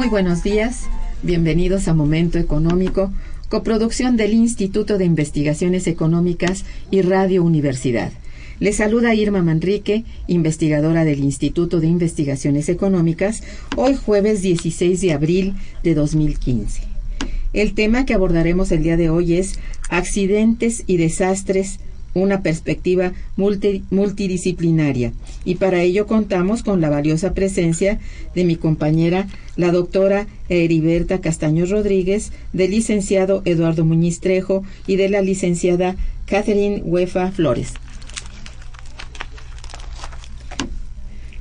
Muy buenos días, bienvenidos a Momento Económico, coproducción del Instituto de Investigaciones Económicas y Radio Universidad. Les saluda Irma Manrique, investigadora del Instituto de Investigaciones Económicas, hoy jueves 16 de abril de 2015. El tema que abordaremos el día de hoy es accidentes y desastres una perspectiva multidisciplinaria y para ello contamos con la valiosa presencia de mi compañera, la doctora Heriberta Castaño Rodríguez, del licenciado Eduardo Muñiz Trejo y de la licenciada Catherine Huefa Flores.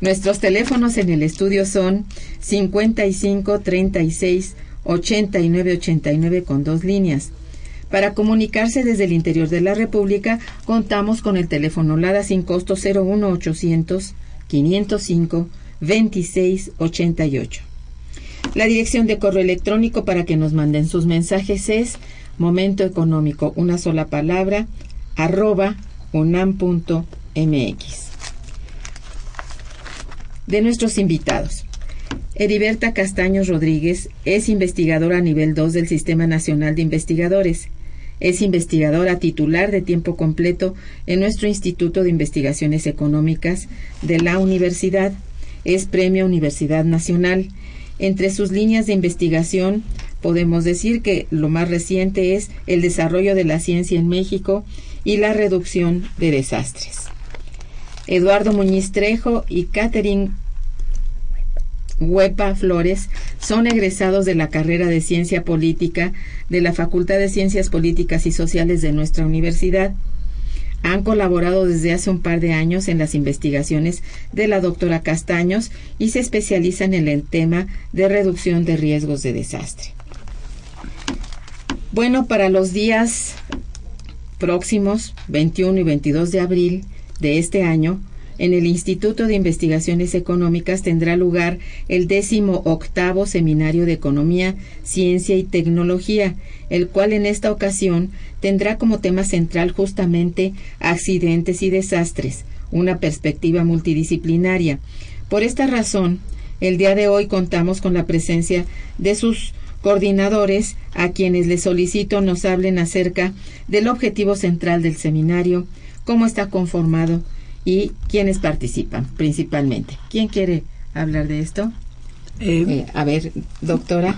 Nuestros teléfonos en el estudio son 55 36 89 89 con dos líneas para comunicarse desde el interior de la República, contamos con el teléfono LADA sin costo 01800 505 2688. La dirección de correo electrónico para que nos manden sus mensajes es momento económico, una sola palabra, arroba unam.mx. De nuestros invitados. Heriberta Castaños Rodríguez es investigadora a nivel 2 del Sistema Nacional de Investigadores. Es investigadora titular de tiempo completo en nuestro Instituto de Investigaciones Económicas de la Universidad. Es Premio Universidad Nacional. Entre sus líneas de investigación podemos decir que lo más reciente es el desarrollo de la ciencia en México y la reducción de desastres. Eduardo Muñiz Trejo y Catherine Huepa Flores son egresados de la carrera de Ciencia Política de la Facultad de Ciencias Políticas y Sociales de nuestra universidad. Han colaborado desde hace un par de años en las investigaciones de la doctora Castaños y se especializan en el tema de reducción de riesgos de desastre. Bueno, para los días próximos, 21 y 22 de abril de este año, en el Instituto de Investigaciones Económicas tendrá lugar el décimo octavo Seminario de Economía, Ciencia y Tecnología, el cual en esta ocasión tendrá como tema central justamente accidentes y desastres, una perspectiva multidisciplinaria. Por esta razón, el día de hoy contamos con la presencia de sus coordinadores, a quienes les solicito nos hablen acerca del objetivo central del seminario, cómo está conformado y quiénes participan principalmente. ¿Quién quiere hablar de esto? Eh, eh, a ver, doctora.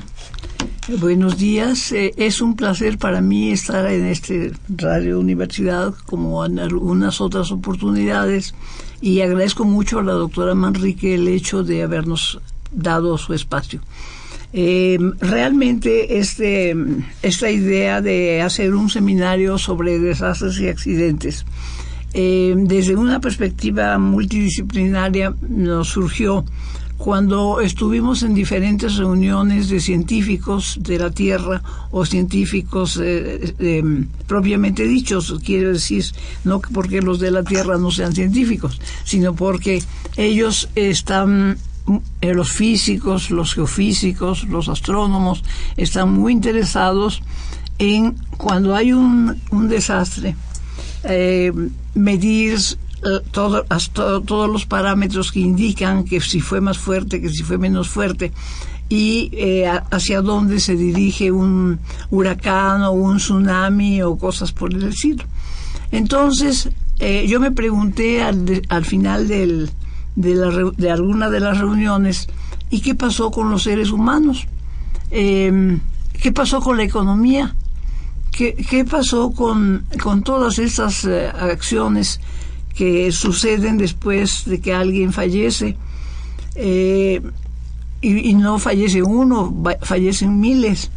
Buenos días. Eh, es un placer para mí estar en este Radio Universidad como en algunas otras oportunidades y agradezco mucho a la doctora Manrique el hecho de habernos dado su espacio. Eh, realmente este, esta idea de hacer un seminario sobre desastres y accidentes eh, desde una perspectiva multidisciplinaria nos surgió cuando estuvimos en diferentes reuniones de científicos de la Tierra o científicos eh, propiamente dichos, quiero decir, no porque los de la Tierra no sean científicos, sino porque ellos están eh, los físicos, los geofísicos, los astrónomos están muy interesados en cuando hay un, desastre, eh, medir eh, todos los parámetros que indican que si fue más fuerte, que si fue menos fuerte y hacia dónde se dirige un huracán o un tsunami o cosas por el estilo. Entonces, yo me pregunté al, al final de, de alguna de las reuniones y qué pasó con los seres humanos, em, qué pasó con la economía, qué, qué pasó con, con todas esas eh, acciones que suceden después de que alguien fallece. Eh, y, no fallece uno, fallecen miles.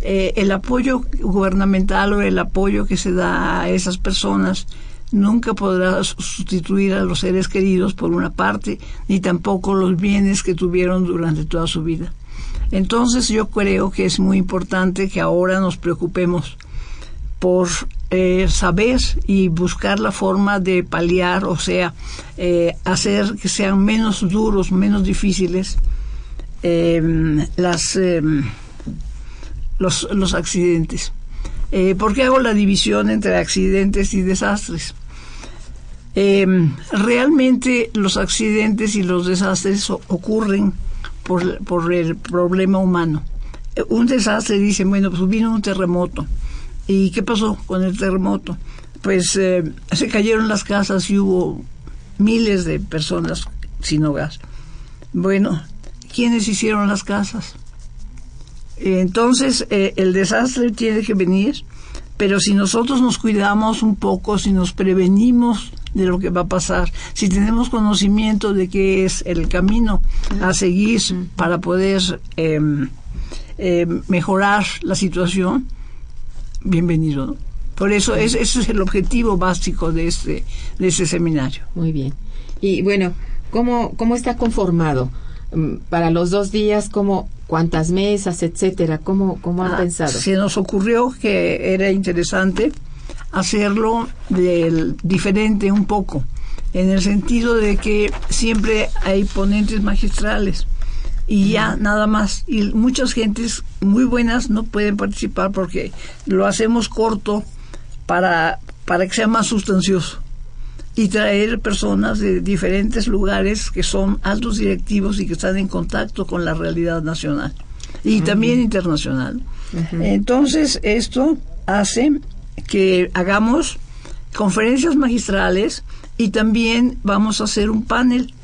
Eh, el apoyo gubernamental o el apoyo que se da a esas personas nunca podrá sustituir a los seres queridos por una parte, ni tampoco los bienes que tuvieron durante toda su vida. Entonces yo creo que es muy importante que ahora nos preocupemos por eh, saber y buscar la forma de paliar, o sea, eh, hacer que sean menos duros, menos difíciles em, las, em, los, los accidentes. Eh, ¿Por qué hago la división entre accidentes y desastres? Eh, realmente los accidentes y los desastres ocurren por, por, el problema humano. Un desastre, dice bueno, pues vino un terremoto. ¿Y qué pasó con el terremoto? Pues eh, se cayeron las casas y hubo miles de personas sin hogar. Bueno, ¿quiénes hicieron las casas? Entonces, el desastre tiene que venir, pero si nosotros nos cuidamos un poco, si nos prevenimos de lo que va a pasar, si tenemos conocimiento de qué es el camino a seguir para poder em, em, mejorar la situación, bienvenido. Por eso es, ese es el objetivo básico de este, de este seminario. Muy bien. Y bueno, ¿cómo, cómo está conformado? Mm, para los dos días, ¿cómo, cuántas mesas, etcétera? ¿Cómo, cómo han ah, pensado? Se nos ocurrió que era interesante hacerlo del, diferente un poco, en el sentido de que siempre hay ponentes magistrales y ya nada más. Y muchas gentes muy buenas no pueden participar porque lo hacemos corto para, para que sea más sustancioso y traer personas de diferentes lugares que son altos directivos y que están en contacto con la realidad nacional y también internacional. Entonces, esto hace que hagamos conferencias magistrales y también vamos a hacer un panel.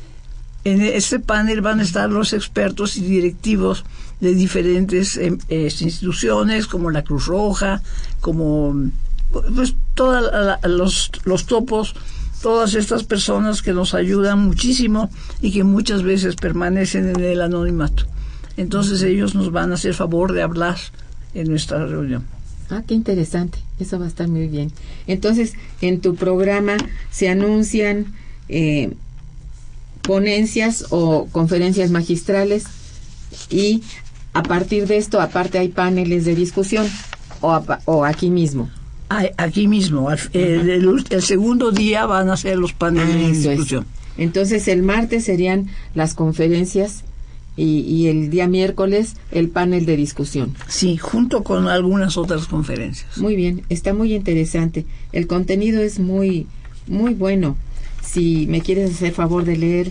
En este panel van a estar los expertos y directivos de diferentes em, instituciones como la Cruz Roja, como pues todos los, los topos, todas estas personas que nos ayudan muchísimo y que muchas veces permanecen en el anonimato. Entonces ellos nos van a hacer favor de hablar en nuestra reunión. Ah, qué interesante. Eso va a estar muy bien. Entonces, en tu programa se anuncian eh, ponencias o conferencias magistrales y a partir de esto, aparte hay paneles de discusión o, o aquí mismo. aquí mismo. El, segundo día van a ser los paneles de discusión. Entonces el martes serían las conferencias y, y, el día miércoles el panel de discusión. Sí, junto con algunas otras conferencias. Muy bien, está muy interesante. El contenido es muy, muy bueno. Si me quieres hacer favor de leer,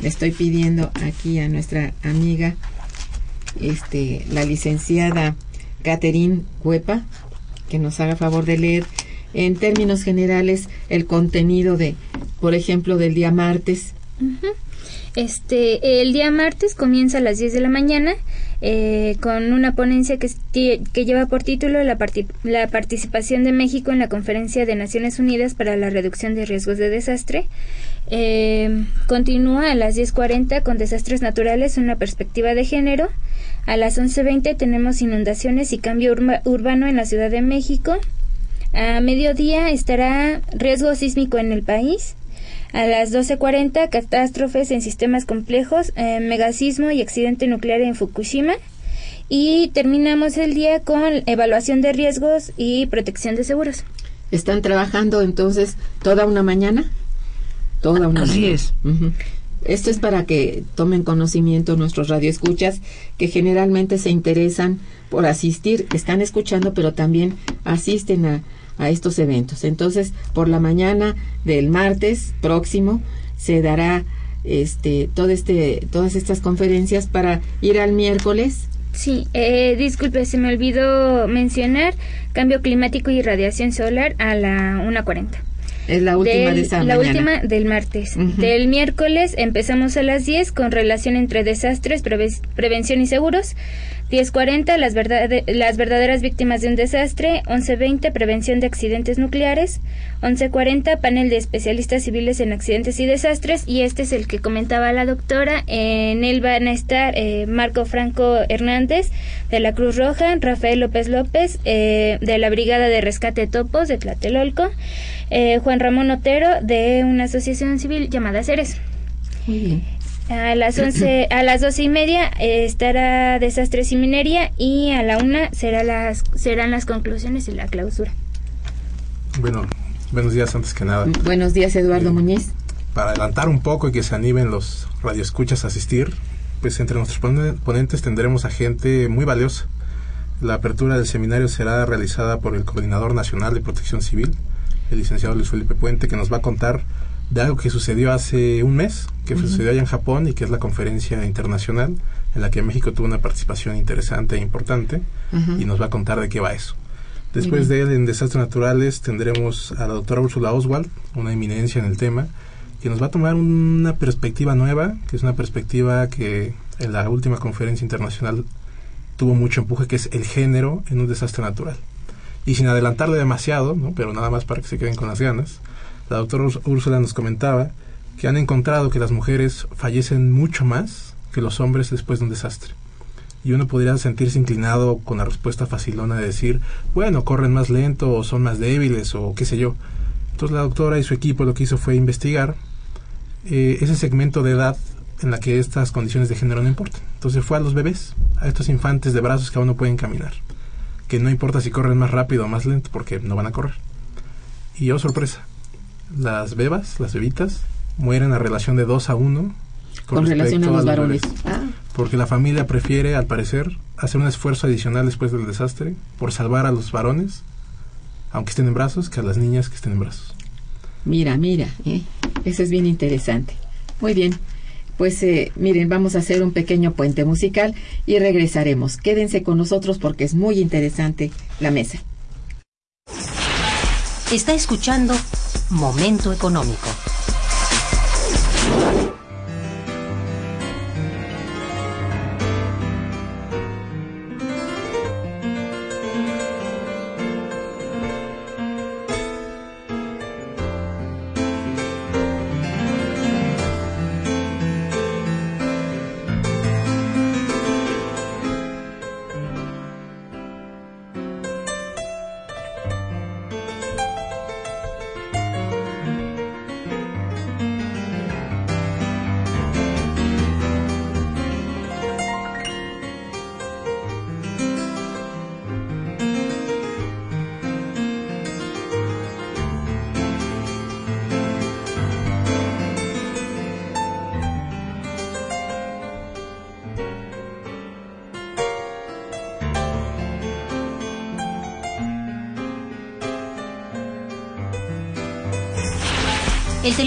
le estoy pidiendo aquí a nuestra amiga, este, la licenciada Catherine Cuepa, que nos haga favor de leer en términos generales el contenido de, por ejemplo, del día martes. Este, el día martes comienza a las 10 de la mañana eh, con una ponencia que, lleva por título la, la, participación de México en la Conferencia de Naciones Unidas para la Reducción de Riesgos de Desastre. Eh, continúa a las 10.40 con desastres naturales, una perspectiva de género. A las 11.20 tenemos inundaciones y cambio urbano en la Ciudad de México. A mediodía estará riesgo sísmico en el país. A las 12.40, catástrofes en sistemas complejos, eh, megasismo y accidente nuclear en Fukushima. Y terminamos el día con evaluación de riesgos y protección de seguros. ¿Están trabajando entonces toda una mañana? Toda una Así es. Esto es para que tomen conocimiento nuestros radioescuchas que generalmente se interesan por asistir, están escuchando, pero también asisten a, a estos eventos. Entonces, por la mañana del martes próximo se dará este todo este todas estas conferencias para ir al miércoles Sí, eh, disculpe, se me olvidó mencionar cambio climático y radiación solar a la 1.40. Es la última de esa La mañana. última del martes. Del miércoles empezamos a las 10 con relación entre desastres, prevención y seguros. 10.40 las, las verdaderas víctimas de un desastre, 11.20 prevención de accidentes nucleares, 11.40 panel de especialistas civiles en accidentes y desastres y este es el que comentaba la doctora, en él van a estar eh, Marco Franco Hernández de la Cruz Roja, Rafael López López eh, de la Brigada de Rescate Topos de Tlatelolco, eh, Juan Ramón Otero de una asociación civil llamada Ceres. Muy bien. A las once, a las doce y media eh, estará Desastres y Minería y a la una será las, serán las conclusiones y la clausura. Bueno, buenos días antes que nada. Buenos días, Eduardo Eh, Muñiz. Para adelantar un poco y que se animen los radioescuchas a asistir, pues entre nuestros pon- ponentes tendremos a gente muy valiosa. La apertura del seminario será realizada por el Coordinador Nacional de Protección Civil, el licenciado Luis Felipe Puente, que nos va a contar de algo que sucedió hace un mes, que sucedió allá en Japón y que es la conferencia internacional en la que México tuvo una participación interesante e importante Ajá. y nos va a contar de qué va eso. Después de él, en Desastres Naturales, tendremos a la doctora Úrsula Oswald, una eminencia en el tema, que nos va a tomar una perspectiva nueva, que es una perspectiva que en la última conferencia internacional tuvo mucho empuje, que es el género en un desastre natural. Y sin adelantarle demasiado, ¿no? pero nada más para que se queden con las ganas, la doctora Úrs- Úrsula nos comentaba que han encontrado que las mujeres fallecen mucho más que los hombres después de un desastre. Y uno podría sentirse inclinado con la respuesta facilona de decir, bueno, corren más lento o son más débiles o qué sé yo. Entonces la doctora y su equipo lo que hizo fue investigar eh, ese segmento de edad en la que estas condiciones de género no importan. Entonces fue a los bebés, a estos infantes de brazos que aún no pueden caminar, que no importa si corren más rápido o más lento porque no van a correr. Y oh sorpresa, las bebas, las bebitas, mueren a relación de 2 a 1 Con relación a los varones. bebés. Ah, Porque la familia prefiere, al parecer, hacer un esfuerzo adicional después del desastre por salvar a los varones, aunque estén en brazos, que a las niñas que estén en brazos. mira, mira, ¿eh? eso es bien interesante. Muy bien. Pues eh, miren, vamos a hacer un pequeño puente musical y regresaremos. Quédense con nosotros porque es muy interesante la mesa. Está escuchando Momento Económico.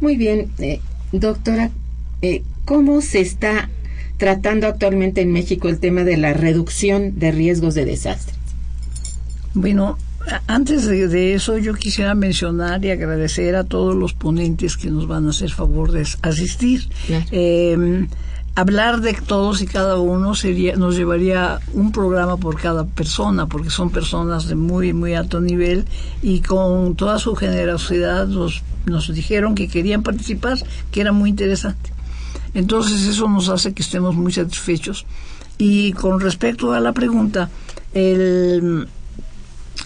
Muy bien, eh, doctora, eh, ¿cómo se está tratando actualmente en México el tema de la reducción de riesgos de desastre? Bueno, antes de, eso yo quisiera mencionar y agradecer a todos los ponentes que nos van a hacer favor de asistir. Eh, hablar de todos y cada uno sería nos llevaría un programa por cada persona porque son personas de muy muy alto nivel y con toda su generosidad nos, dijeron que querían participar que era muy interesante. Entonces eso nos hace que estemos muy satisfechos. Y con respecto a la pregunta el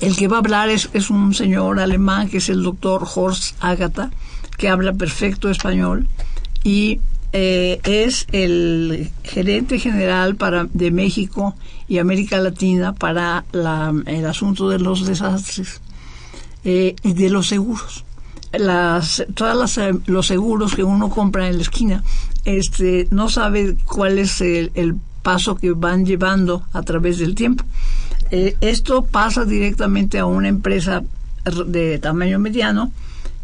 el que va a hablar es, es un señor alemán que es el doctor Horst Agatha que habla perfecto español y eh, es el gerente general para, de México y América Latina para el asunto de los desastres eh, y de los seguros. Las, todas eh, los seguros que uno compra en la esquina, este, no sabe cuál es el, paso que van llevando a través del tiempo. esto pasa directamente a una empresa de tamaño mediano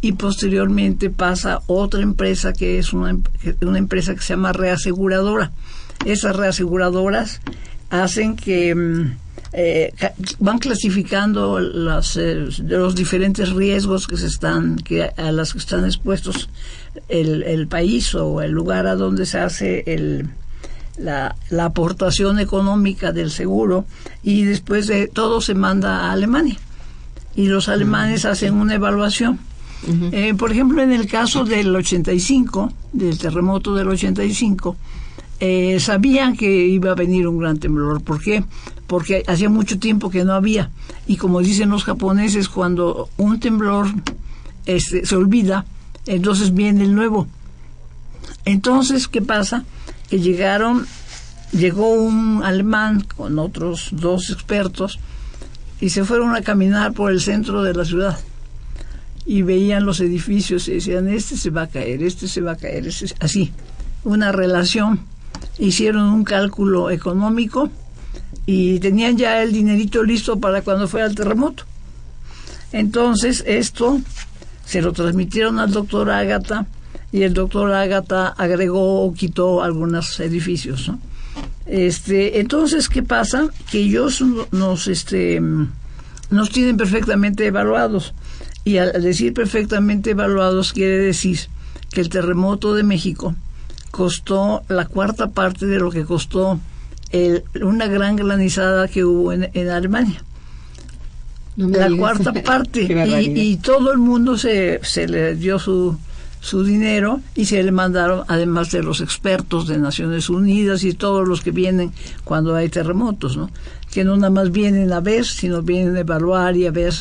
y posteriormente pasa otra empresa que es una, una empresa que se llama reaseguradora. Esas reaseguradoras hacen que mm, eh, van clasificando las, eh, los diferentes riesgos que se están que a las que están expuestos el, el país o el lugar a donde se hace el, la, la, aportación económica del seguro y después de todo se manda a Alemania. Y los alemanes hacen una evaluación eh, por ejemplo, en el caso del 85, del terremoto del 85, eh, sabían que iba a venir un gran temblor. ¿Por qué? Porque hacía mucho tiempo que no había. Y como dicen los japoneses, cuando un temblor este, se olvida, entonces viene el nuevo. Entonces, ¿qué pasa? Que llegaron, llegó un alemán con otros dos expertos y se fueron a caminar por el centro de la ciudad y veían los edificios y decían, este se va a caer, este se va a caer, este así, una relación. Hicieron un cálculo económico y tenían ya el dinerito listo para cuando fuera el terremoto. Entonces esto se lo transmitieron al doctor Ágata y el doctor Ágata agregó o quitó algunos edificios. Este, entonces, ¿qué pasa? Que ellos nos, este, nos tienen perfectamente evaluados. Y al decir perfectamente evaluados quiere decir que el terremoto de México costó la cuarta parte de lo que costó el, una gran granizada que hubo en, en Alemania. la cuarta parte. y, y, todo el mundo se, se le dio su, su dinero y se le mandaron, además de los expertos de Naciones Unidas y todos los que vienen cuando hay terremotos, ¿no? Que no nada más vienen a ver, sino vienen a evaluar y a ver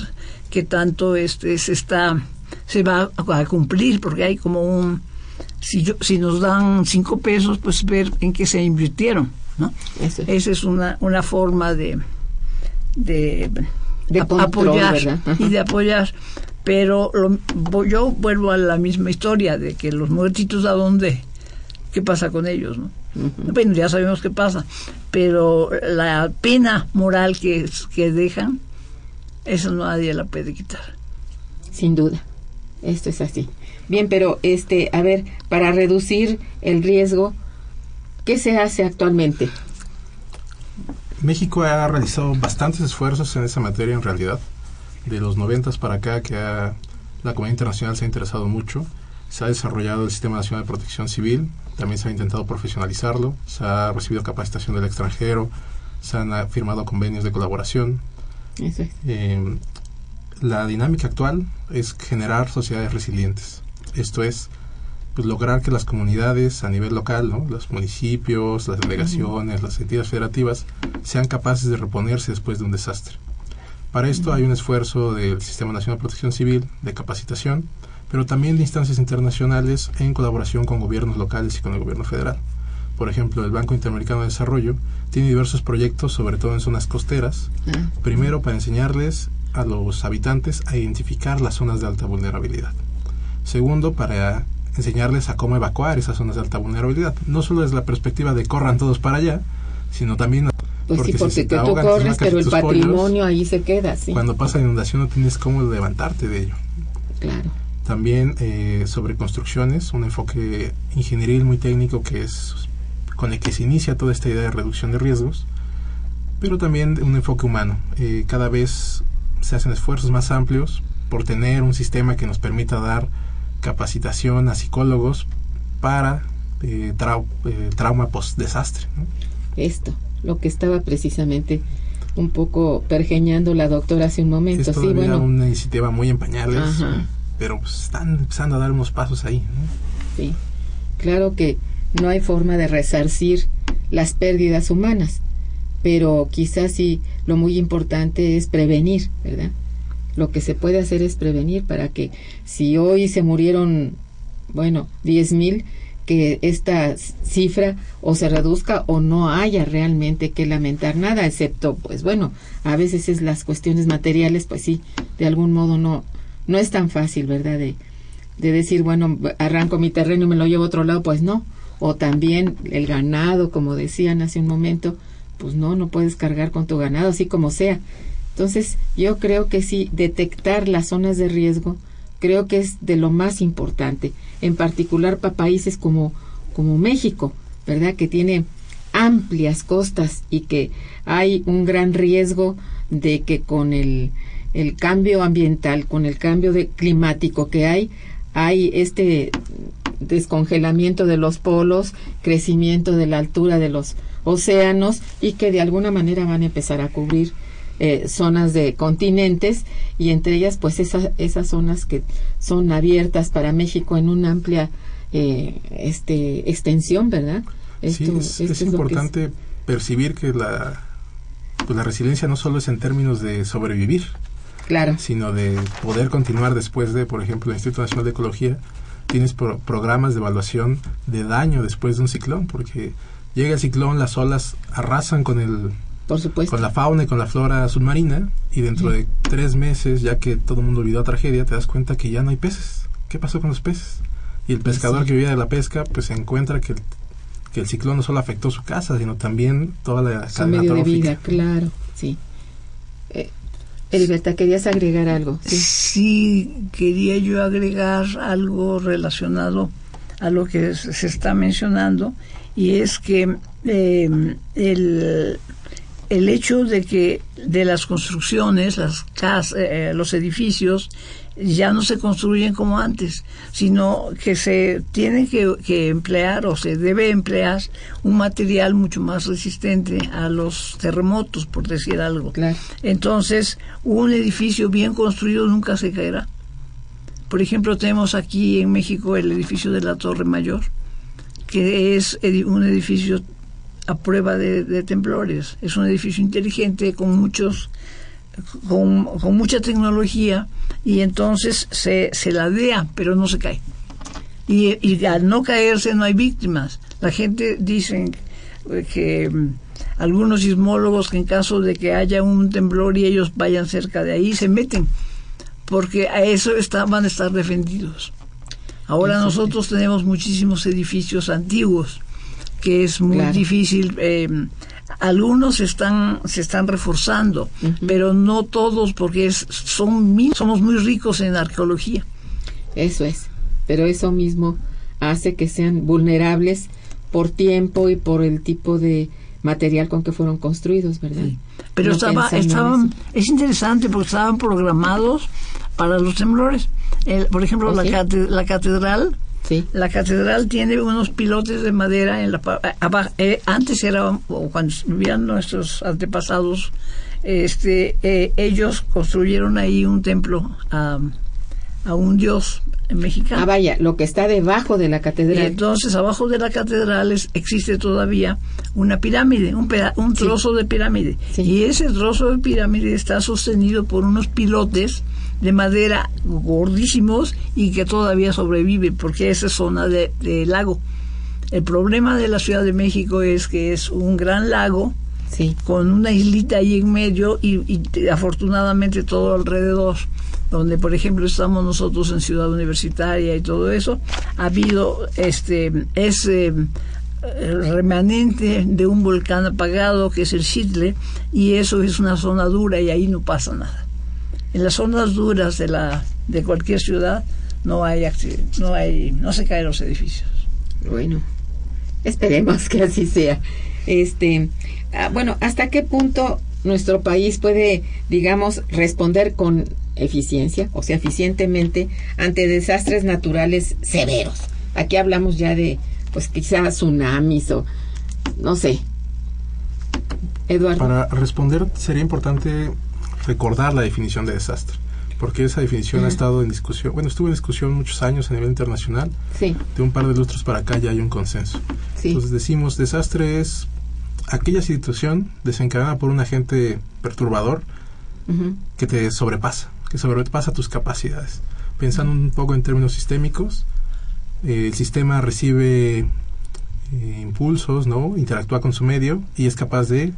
qué tanto este se está se va a, cumplir, porque hay como un si yo, si nos dan cinco pesos, pues ver en qué se invirtieron, ¿no? Esa es una, una forma de de, apoyar y de apoyar. Pero yo vuelvo a la misma historia de que los muertitos a dónde, qué pasa con ellos, ¿no? Bueno, ya sabemos qué pasa, pero la pena moral que, que dejan, eso nadie la puede quitar. Sin duda, esto es así. Bien, pero este, a ver, para reducir el riesgo, ¿qué se hace actualmente? México ha realizado bastantes esfuerzos en esa materia en realidad de los noventas para acá que la comunidad internacional se ha interesado mucho. Se ha desarrollado el Sistema Nacional de Protección Civil, también se ha intentado profesionalizarlo, se ha recibido capacitación del extranjero, se han firmado convenios de colaboración. Eh, la dinámica actual es generar sociedades resilientes. Esto es pues, lograr que las comunidades a nivel local, los municipios, las delegaciones, las entidades federativas, sean capaces de reponerse después de un desastre. Para esto hay un esfuerzo del Sistema Nacional de Protección Civil de capacitación, pero también de instancias internacionales en colaboración con gobiernos locales y con el gobierno federal. Por ejemplo, el Banco Interamericano de Desarrollo tiene diversos proyectos, sobre todo en zonas costeras. Ah. Primero, para enseñarles a los habitantes a identificar las zonas de alta vulnerabilidad. Segundo, para enseñarles a cómo evacuar esas zonas de alta vulnerabilidad. No solo desde la perspectiva de corran todos para allá, sino también pues sí, porque tú corres, pero el patrimonio ahí se queda, sí. Cuando pasa inundación no tienes cómo levantarte de ello. Claro. También eh, sobre construcciones, un enfoque ingenieril muy técnico que es con el que se inicia toda esta idea de reducción de riesgos, pero también un enfoque humano. Eh, cada vez se hacen esfuerzos más amplios por tener un sistema que nos permita dar capacitación a psicólogos para eh, trauma post-desastre. Esto lo que estaba precisamente un poco pergeñando la doctora hace un momento. Es sí, bueno. una iniciativa muy en pañales, pero pues, están empezando a dar unos pasos ahí. Sí, claro que no hay forma de resarcir las pérdidas humanas, pero quizás sí lo muy importante es prevenir, ¿verdad? Lo que se puede hacer es prevenir para que si hoy se murieron, bueno, diez mil, que esta cifra o se reduzca o no haya realmente que lamentar nada, excepto, pues bueno, a veces es las cuestiones materiales, pues sí, de algún modo no, no es tan fácil, ¿verdad? De, de decir, bueno, arranco mi terreno y me lo llevo a otro lado, pues no. O también el ganado, como decían hace un momento, pues no, no puedes cargar con tu ganado, así como sea. Entonces, yo creo que sí, detectar las zonas de riesgo, creo que es de lo más importante, en particular para países como, como México, ¿verdad? Que tiene amplias costas y que hay un gran riesgo de que con el, el cambio ambiental, con el cambio de climático que hay, hay este descongelamiento de los polos, crecimiento de la altura de los océanos y que de alguna manera van a empezar a cubrir eh, zonas de continentes y entre ellas pues esas, esas zonas que son abiertas para México en una amplia eh, este, extensión, ¿verdad? sí, es, importante percibir que la, pues la resiliencia no solo es en términos de sobrevivir, claro. sino de poder continuar después de, por ejemplo, el Instituto Nacional de Ecología, tienes programas de evaluación de daño después de un ciclón, porque llega el ciclón, las olas arrasan con el por supuesto. Con la fauna y con la flora submarina y dentro de tres meses, ya que todo el mundo olvidó la tragedia, te das cuenta que ya no hay peces. ¿Qué pasó con los peces? Y el pescador que vivía de la pesca, pues se encuentra que el, que el ciclón no solo afectó su casa, sino también toda la su medio de vida, claro, sí. Eh, ¿querías agregar algo? ¿Sí? sí, quería yo agregar algo relacionado a lo que se está mencionando y es que eh, el, el hecho de que de las construcciones, las casas, eh, los edificios, ya no se construyen como antes, sino que se tiene que, que, emplear o se debe emplear un material mucho más resistente a los terremotos, por decir algo. Claro. Entonces, un edificio bien construido nunca se caerá. Por ejemplo, tenemos aquí en México el edificio de la Torre Mayor, que es un edificio a prueba de, de temblores. Es un edificio inteligente con muchos con, con, mucha tecnología y entonces se, se ladea, pero no se cae. Y, y, al no caerse no hay víctimas. La gente dice que mm, algunos sismólogos que en caso de que haya un temblor y ellos vayan cerca de ahí, se meten, porque a eso está, van a estar defendidos. Ahora nosotros tenemos muchísimos edificios antiguos, que es muy claro. difícil eh, algunos están se están reforzando, uh -huh. pero no todos porque es, son somos muy ricos en arqueología. Eso es, pero eso mismo hace que sean vulnerables por tiempo y por el tipo de material con que fueron construidos, ¿verdad? Sí. Pero no estaba, estaban, es interesante porque estaban programados para los temblores. El, por ejemplo, ¿Oh, la, sí? la catedral Sí. La catedral tiene unos pilotes de madera en la abajo, eh, antes era cuando vivían nuestros antepasados, este, eh, ellos construyeron ahí un templo a, a, un dios mexicano. Ah, vaya, lo que está debajo de la catedral. Y entonces abajo de la catedral es, existe todavía una pirámide, un, peda un trozo sí. de pirámide. Sí. Y ese trozo de pirámide está sostenido por unos pilotes de madera gordísimos y que todavía sobrevive porque esa es zona de, de, lago. El problema de la Ciudad de México es que es un gran lago sí. con una islita ahí en medio y, y, afortunadamente todo alrededor, donde por ejemplo estamos nosotros en Ciudad Universitaria y todo eso, ha habido este ese remanente de un volcán apagado que es el Chitle y eso es una zona dura y ahí no pasa nada en las zonas duras de la de cualquier ciudad no hay no hay no se caen los edificios. Bueno esperemos que así sea. Este ah, bueno hasta qué punto nuestro país puede digamos responder con eficiencia o sea eficientemente ante desastres naturales severos aquí hablamos ya de pues quizás tsunamis o no sé. Eduardo. Para responder sería importante recordar la definición de desastre, porque esa definición uh -huh. ha estado en discusión, bueno, estuvo en discusión muchos años a nivel internacional, sí. de un par de lustros para acá ya hay un consenso. Sí. Entonces decimos, desastre es aquella situación desencadenada por un agente perturbador uh -huh. que te sobrepasa, que sobrepasa tus capacidades. Pensando uh -huh. un poco en términos sistémicos, eh, el sistema recibe eh, impulsos, ¿no? Interactúa con su medio y es capaz de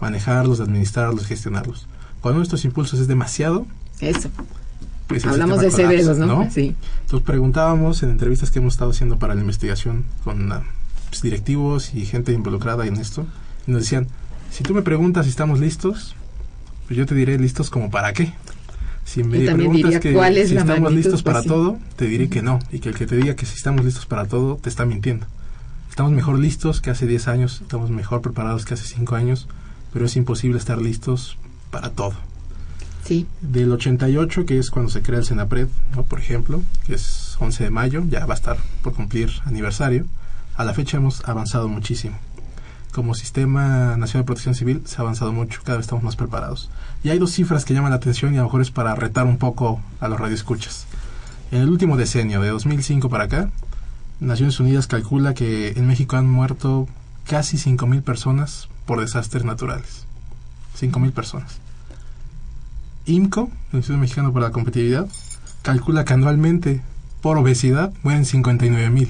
manejarlos, administrarlos, gestionarlos cuando estos impulsos es demasiado eso. pues hablamos de severos ¿no? ¿no? sí. Entonces preguntábamos en entrevistas que hemos estado haciendo para la investigación con uh, pues, directivos y gente involucrada en esto y nos decían si tú me preguntas si estamos listos pues yo te diré listos como para qué si me preguntas que es si estamos magnitud, listos para pues, sí. todo te diré que no y que el que te diga que si estamos listos para todo te está mintiendo. Estamos mejor listos que hace 10 años estamos mejor preparados que hace 5 años pero es imposible estar listos para todo. Sí. Del 88, que es cuando se crea el Senapred, ¿no? por ejemplo, que es 11 de mayo, ya va a estar por cumplir aniversario, a la fecha hemos avanzado muchísimo. Como Sistema Nacional de Protección Civil se ha avanzado mucho, cada vez estamos más preparados. Y hay dos cifras que llaman la atención y a lo mejor es para retar un poco a los radioescuchas. En el último decenio, de 2005 para acá, Naciones Unidas calcula que en México han muerto casi 5.000 personas por desastres naturales. 5.000 personas. IMCO, el Instituto Mexicano para la Competitividad, calcula que anualmente por obesidad mueren 59.000.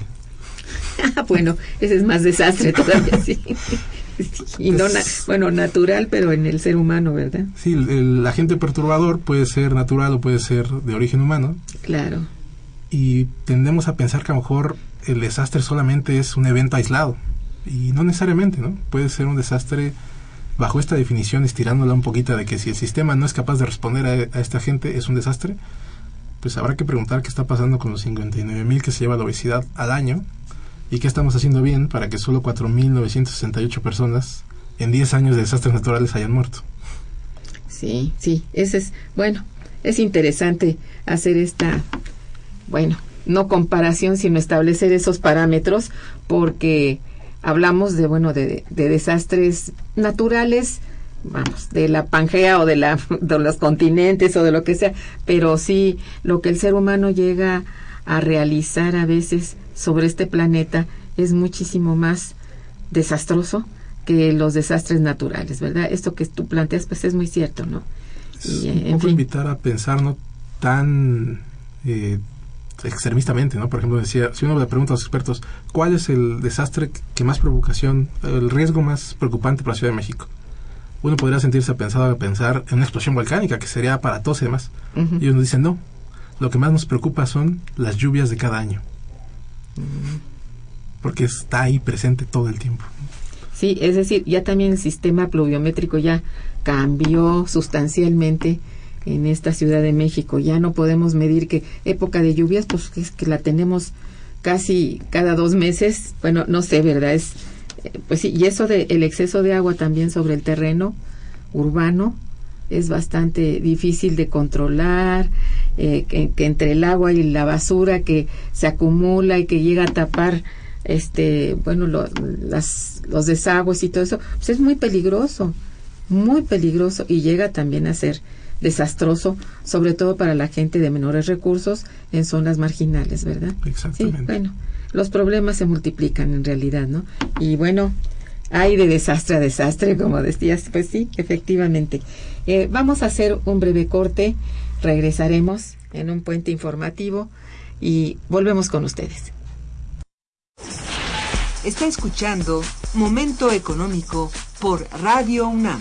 bueno, ese es más desastre todavía, sí. y no, na bueno, natural, pero en el ser humano, ¿verdad? Sí, el, el, agente perturbador puede ser natural o puede ser de origen humano. Claro. Y tendemos a pensar que a lo mejor el desastre solamente es un evento aislado. Y no necesariamente, ¿no? Puede ser un desastre bajo esta definición, estirándola un poquito de que si el sistema no es capaz de responder a, esta gente, es un desastre, pues habrá que preguntar qué está pasando con los 59 mil que se lleva la obesidad al año ¿Y qué estamos haciendo bien para que solo 4.968 personas en 10 años de desastres naturales hayan muerto? Sí, sí, ese es, bueno, es interesante hacer esta, bueno, no comparación, sino establecer esos parámetros, porque hablamos de, bueno, de, de desastres naturales, vamos, de la Pangea o de, la, de los continentes o de lo que sea, pero sí lo que el ser humano llega a realizar a veces sobre este planeta es muchísimo más desastroso que los desastres naturales, ¿verdad? Esto que tú planteas, pues es muy cierto, ¿no? Y, un poco invitar a pensar no tan eh, extremistamente, ¿no? Por ejemplo, decía, si uno le pregunta a los expertos, ¿cuál es el desastre que más provocación, el riesgo más preocupante para la Ciudad de México? Uno podría sentirse pensado a pensar en una explosión volcánica, que sería aparatosa y demás. Y uno dice, no, lo que más nos preocupa son las lluvias de cada año. Porque está ahí presente todo el tiempo. Sí, es decir, ya también el sistema pluviométrico ya cambió sustancialmente en esta Ciudad de México. Ya no podemos medir que época de lluvias, pues es que la tenemos casi cada dos meses. Bueno, no sé, ¿verdad? Es, eh, pues sí, y eso de el exceso de agua también sobre el terreno urbano es bastante difícil de controlar, eh, que, entre el agua y la basura que se acumula y que llega a tapar este bueno las, los desagües y todo eso pues es muy peligroso muy peligroso y llega también a ser desastroso, sobre todo para la gente de menores recursos en zonas marginales, ¿verdad? Exactamente. bueno, los problemas se multiplican en realidad, ¿no? Y bueno, hay de desastre a desastre, como decías, pues sí, efectivamente. Eh, vamos a hacer un breve corte, regresaremos en un puente informativo y volvemos con ustedes. Está escuchando Momento Económico por Radio UNAM.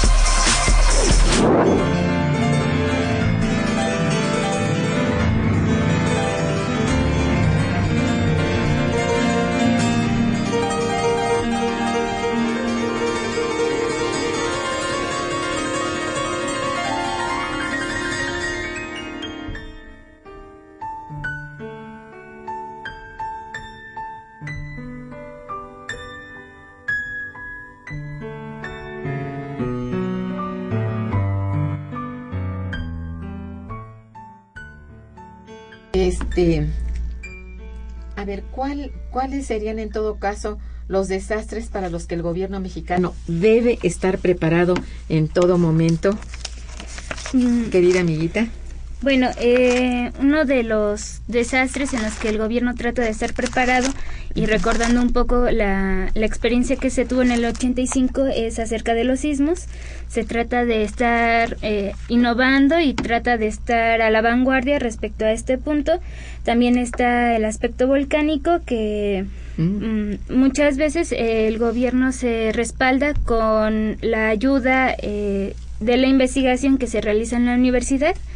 Este, a ver, ¿cuál, ¿cuáles serían en todo caso los desastres para los que el gobierno mexicano debe estar preparado en todo momento? Mm, Querida amiguita. Bueno, eh, uno de los desastres en los que el gobierno trata de estar preparado y recordando un poco la, la experiencia que se tuvo en el 85 es acerca de los sismos. Se trata de estar eh, innovando y trata de estar a la vanguardia respecto a este punto. También está el aspecto volcánico que mm, muchas veces eh, el gobierno se respalda con la ayuda eh, de la investigación que se realiza en la universidad Mm,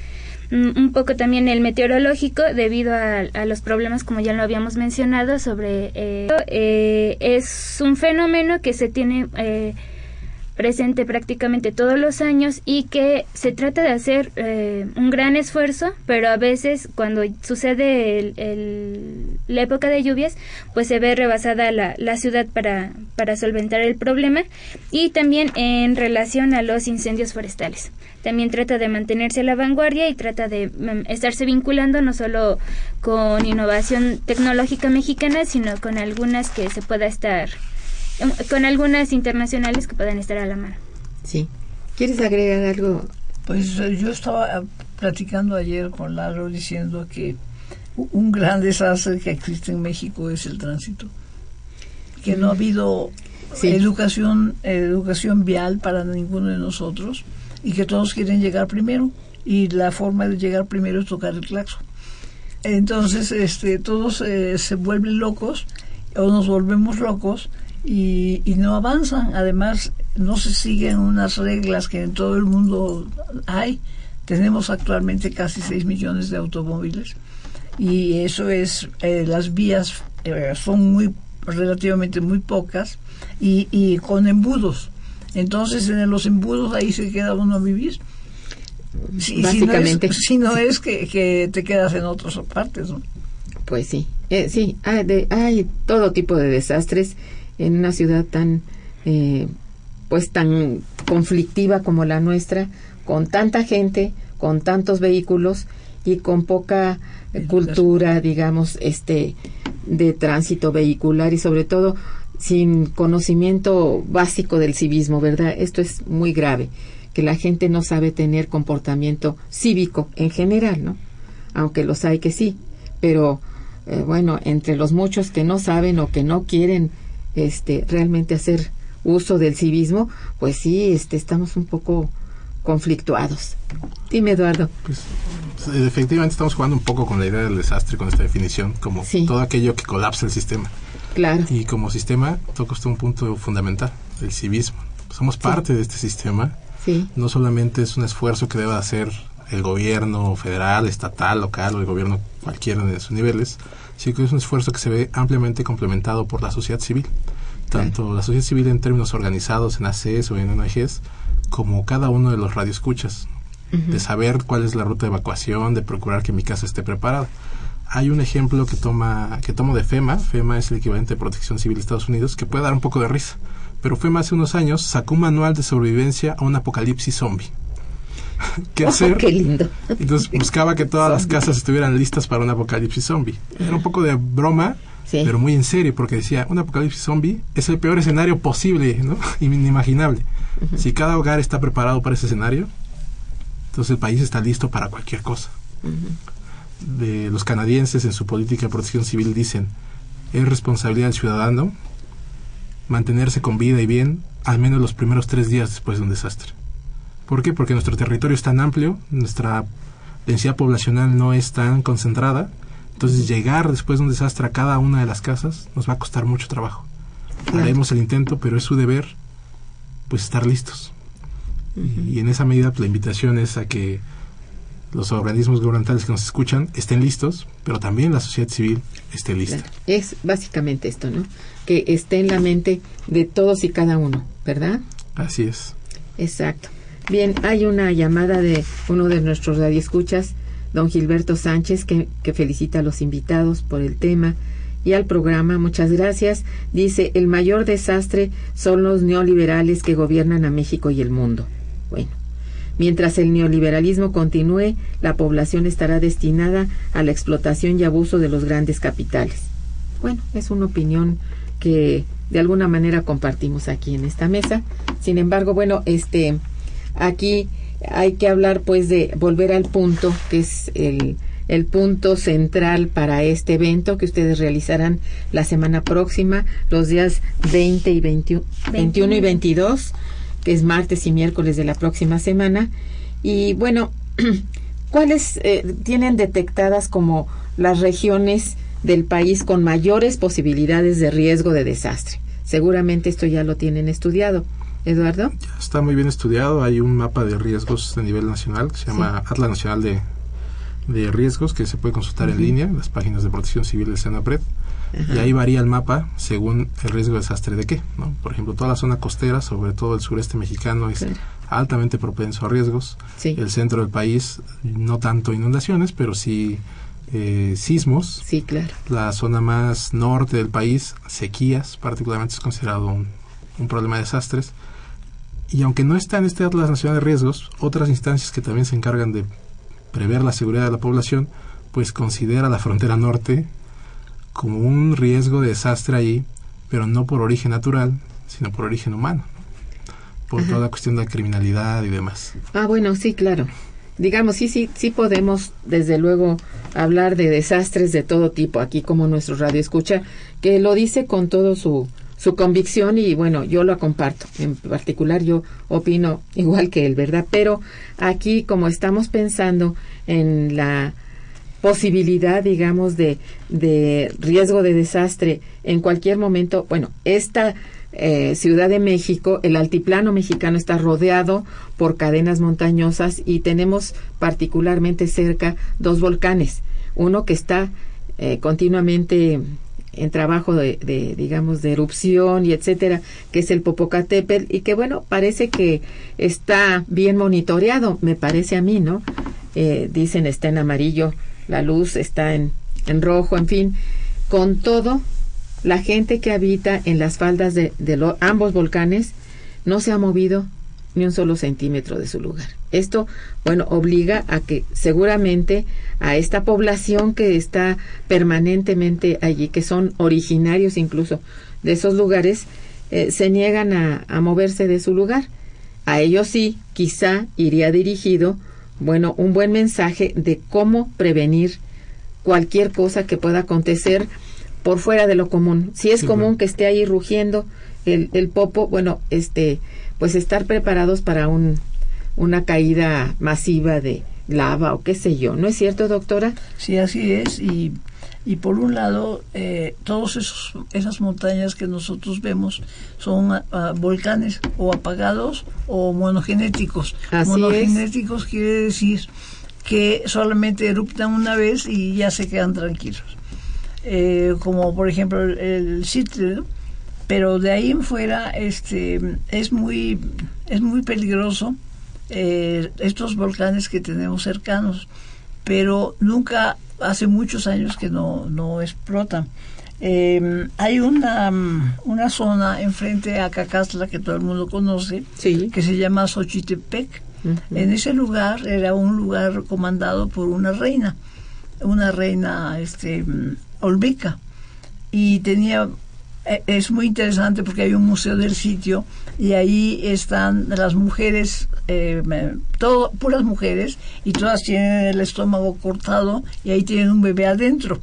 un poco también el meteorológico debido a, a los problemas como ya lo habíamos mencionado sobre eh, eh, es un fenómeno que se tiene eh, presente prácticamente todos los años y que se trata de hacer eh, un gran esfuerzo, pero a veces cuando sucede el, la época de lluvias, pues se ve rebasada la, la ciudad para, para solventar el problema y también en relación a los incendios forestales. También trata de mantenerse a la vanguardia y trata de um, estarse vinculando no solo con innovación tecnológica mexicana, sino con algunas que se pueda estar con algunas internacionales que puedan estar a la mano. Sí. ¿Quieres agregar algo? Pues eh, yo estaba platicando ayer con Lalo diciendo que un gran desastre que existe en México es el tránsito. Que no ha habido sí. educación, educación vial para ninguno de nosotros y que todos quieren llegar primero y la forma de llegar primero es tocar el claxon. Entonces, este, todos eh, se vuelven locos o nos volvemos locos y, y, no avanzan. Además, no se siguen unas reglas que en todo el mundo hay. Tenemos actualmente casi 6 millones de automóviles y eso es, eh, las vías eh, son muy relativamente muy pocas y, y, con embudos. Entonces, en los embudos ahí se queda uno a vivir. Si, Básicamente. Si no es, si no es que, que, te quedas en otras partes, ¿no? Pues sí, eh, sí, hay, de, hay todo tipo de desastres en una ciudad tan eh, pues tan conflictiva como la nuestra con tanta gente con tantos vehículos y con poca cultura digamos este de tránsito vehicular y sobre todo sin conocimiento básico del civismo verdad esto es muy grave que la gente no sabe tener comportamiento cívico en general no aunque los hay que sí pero eh, bueno entre los muchos que no saben o que no quieren este, realmente hacer uso del civismo, pues sí, este, estamos un poco conflictuados. Dime, Eduardo. Pues, efectivamente estamos jugando un poco con la idea del desastre, con esta definición, como sí. todo aquello que colapsa el sistema. Claro. Y como sistema toca usted un punto fundamental, el civismo. Somos parte de este sistema. Sí. No solamente es un esfuerzo que debe hacer el gobierno federal, estatal, local o el gobierno cualquiera de sus niveles, sino que es un esfuerzo que se ve ampliamente complementado por la sociedad civil. Tanto la sociedad civil en términos organizados en ACES o en ONGs, como cada uno de los radioescuchas, de saber cuál es la ruta de evacuación, de procurar que mi casa esté preparada. Hay un ejemplo que toma que tomo de FEMA, FEMA es el equivalente de Protección Civil de Estados Unidos, que puede dar un poco de risa, pero FEMA hace unos años sacó un manual de sobrevivencia a un apocalipsis zombie. ¿Qué hacer? qué lindo. Entonces buscaba que todas las casas estuvieran listas para un apocalipsis zombie. Era un poco de broma, Sí. pero muy en serio, porque decía, un apocalipsis zombie es el peor escenario posible, ¿no? Inimaginable. Si cada hogar está preparado para ese escenario, entonces el país está listo para cualquier cosa. De los canadienses en su política de protección civil dicen, es responsabilidad del ciudadano mantenerse con vida y bien al menos los primeros tres días después de un desastre. ¿Por qué? Porque nuestro territorio es tan amplio, nuestra densidad poblacional no es tan concentrada, entonces llegar después de un desastre a cada una de las casas nos va a costar mucho trabajo. Claro. Haremos el intento, pero es su deber pues estar listos. Y- Y en esa medida pues, la invitación es a que los organismos gubernamentales que nos escuchan estén listos, pero también la sociedad civil esté lista. Claro. Es básicamente esto, ¿no? Que esté en la mente de todos y cada uno, ¿verdad? Así es. Exacto. Bien, hay una llamada de uno de nuestros radioescuchas, don Gilberto Sánchez, que, que felicita a los invitados por el tema y al programa. Muchas gracias. Dice, el mayor desastre son los neoliberales que gobiernan a México y el mundo. Bueno, mientras el neoliberalismo continúe, la población estará destinada a la explotación y abuso de los grandes capitales. Bueno, es una opinión que de alguna manera compartimos aquí en esta mesa. Sin embargo, bueno, este aquí hay que hablar pues de volver al punto que es el, el punto central para este evento que ustedes realizarán la semana próxima, los días 20 y 21, 21 y 22, que es martes y miércoles de la próxima semana. Y bueno, ¿cuáles eh, tienen detectadas como las regiones del país con mayores posibilidades de riesgo de desastre? Seguramente esto ya lo tienen estudiado. Eduardo. Está muy bien estudiado. Hay un mapa de riesgos a nivel nacional que se llama Atlas Nacional de, de Riesgos que se puede consultar en línea en las páginas de protección civil del Senapred. Y ahí varía el mapa según el riesgo de desastre de qué. ¿no? Por ejemplo, toda la zona costera, sobre todo el sureste mexicano, es Claro. altamente propenso a riesgos. Sí. El centro del país, no tanto inundaciones, pero sí eh, sismos. Sí, claro. La zona más norte del país, sequías, particularmente es considerado un, un problema de desastres. Y aunque no está en este Atlas Nacional de Riesgos, otras instancias que también se encargan de prever la seguridad de la población, pues considera la frontera norte como un riesgo de desastre ahí, pero no por origen natural, sino por origen humano, por toda la cuestión de la criminalidad y demás. Ah, bueno, sí, claro. Digamos, sí, sí, sí podemos, desde luego, hablar de desastres de todo tipo, aquí como nuestro radio escucha, que lo dice con todo su, su convicción y bueno, yo lo comparto. En particular, yo opino igual que él, ¿verdad? Pero aquí, como estamos pensando en la posibilidad, digamos, de, de riesgo de desastre en cualquier momento, bueno, esta eh, Ciudad de México, el altiplano mexicano está rodeado por cadenas montañosas y tenemos particularmente cerca dos volcanes. Uno que está eh, continuamente en trabajo de, de, digamos, de erupción y etcétera, que es el Popocatépetl y que, bueno, parece que está bien monitoreado, me parece a mí, ¿no? Eh, dicen está en amarillo, la luz está en, en rojo, en fin. Con todo, la gente que habita en las faldas de, ambos volcanes no se ha movido ni un solo centímetro de su lugar. Esto, bueno, obliga a que seguramente a esta población que está permanentemente allí, que son originarios incluso de esos lugares, eh, se niegan a, a moverse de su lugar. A ellos sí, quizá iría dirigido, bueno, un buen mensaje de cómo prevenir cualquier cosa que pueda acontecer por fuera de lo común. Si es Sí, común bueno. que esté ahí rugiendo el, el popo, bueno, este, pues estar preparados para un, una caída masiva de lava o qué sé yo. ¿No es cierto, doctora? Sí, así es. Y Y por un lado, eh, todas esas montañas que nosotros vemos son volcanes o apagados o monogenéticos. monogenéticos quiere decir que solamente eruptan una vez y ya se quedan tranquilos. Eh, como por ejemplo el, el pero de ahí en fuera este es muy es muy peligroso eh, estos volcanes que tenemos cercanos pero nunca hace muchos años que no, no explotan. Eh, hay una, una zona enfrente a Cacasla que todo el mundo conoce, que se llama Xochitepec. En ese lugar era un lugar comandado por una reina, una reina este, olmeca, y tenía es muy interesante porque hay un museo del sitio y ahí están las mujeres, eh, todo, puras mujeres, y todas tienen el estómago cortado y ahí tienen un bebé adentro.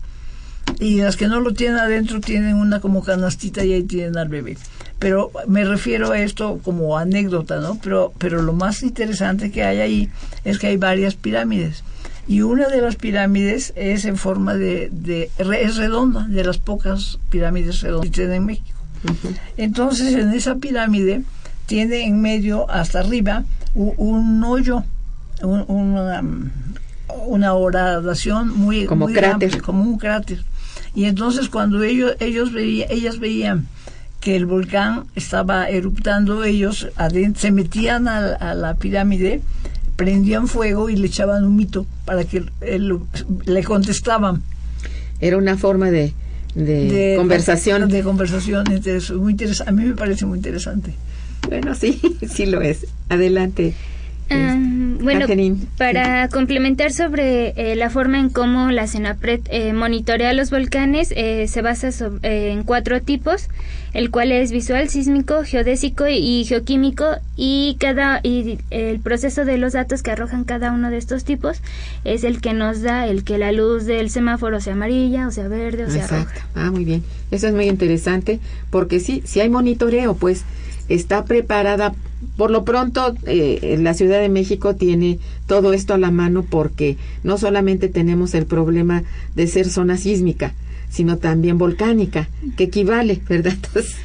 Y las que no lo tienen adentro tienen una como canastita y ahí tienen al bebé. Pero me refiero a esto como anécdota, ¿no? Pero, pero lo más interesante que hay ahí es que hay varias pirámides y una de las pirámides es en forma de, de es redonda, de las pocas pirámides redondas que tiene en México. Entonces en esa pirámide tiene en medio hasta arriba un, hoyo, una, una horadación muy, como cráter. como un cráter. Y entonces cuando ellos, ellos veían, ellas veían que el volcán estaba eruptando, ellos se metían a la pirámide prendían fuego y le echaban un mito para que él, le contestaban. Era una forma de, de, conversación. De conversación, muy interesante. A mí me parece muy interesante. Bueno, sí, sí lo es. Adelante. Ah, bueno, para complementar sobre eh, la forma en cómo la CENAPRED eh, monitorea los volcanes, eh, se basa en cuatro tipos, el cual es visual, sísmico, geodésico y, geoquímico, y cada y el proceso de los datos que arrojan cada uno de estos tipos es el que nos da el que la luz del semáforo sea amarilla, o sea verde, o sea Exacto. Ah, muy bien. Eso es muy interesante, porque sí, si hay monitoreo, pues está preparada por lo pronto, eh, la Ciudad de México tiene todo esto a la mano porque no solamente tenemos el problema de ser zona sísmica, sino también volcánica, que equivale, ¿verdad? Entonces,